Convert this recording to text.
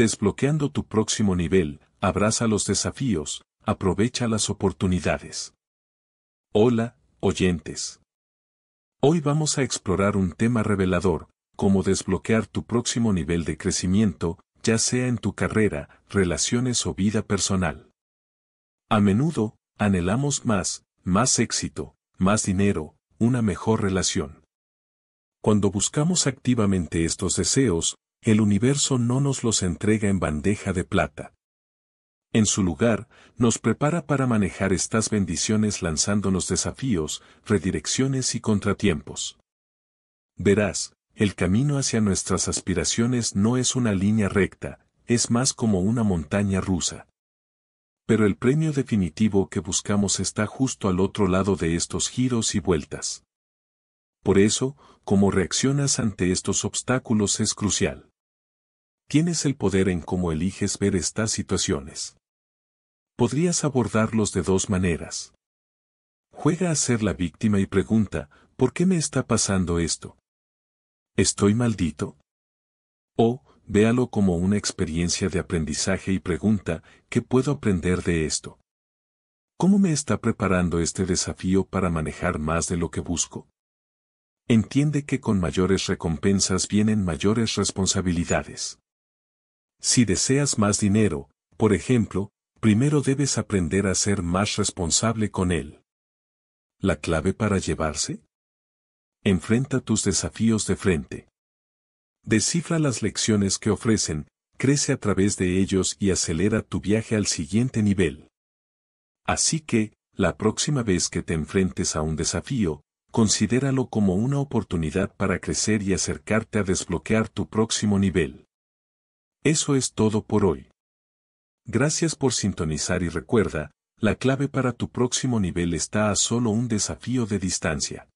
Desbloqueando tu próximo nivel, abraza los desafíos, aprovecha las oportunidades. Hola, oyentes. Hoy vamos a explorar un tema revelador, cómo desbloquear tu próximo nivel de crecimiento, ya sea en tu carrera, relaciones o vida personal. A menudo, anhelamos más, más éxito, más dinero, una mejor relación. Cuando buscamos activamente estos deseos, el universo no nos los entrega en bandeja de plata. En su lugar, nos prepara para manejar estas bendiciones lanzándonos desafíos, redirecciones y contratiempos. Verás, el camino hacia nuestras aspiraciones no es una línea recta, es más como una montaña rusa. Pero el premio definitivo que buscamos está justo al otro lado de estos giros y vueltas. Por eso, cómo reaccionas ante estos obstáculos es crucial. Tienes el poder en cómo eliges ver estas situaciones. Podrías abordarlos de dos maneras. Juega a ser la víctima y pregunta, ¿por qué me está pasando esto? ¿Estoy maldito? O, véalo como una experiencia de aprendizaje y pregunta, ¿qué puedo aprender de esto? ¿Cómo me está preparando este desafío para manejar más de lo que busco? Entiende que con mayores recompensas vienen mayores responsabilidades. Si deseas más dinero, por ejemplo, primero debes aprender a ser más responsable con él. ¿La clave para llevarse? Enfrenta tus desafíos de frente. Descifra las lecciones que ofrecen, crece a través de ellos y acelera tu viaje al siguiente nivel. Así que, la próxima vez que te enfrentes a un desafío, considéralo como una oportunidad para crecer y acercarte a desbloquear tu próximo nivel. Eso es todo por hoy. Gracias por sintonizar y recuerda, la clave para tu próximo nivel está a solo un desafío de distancia.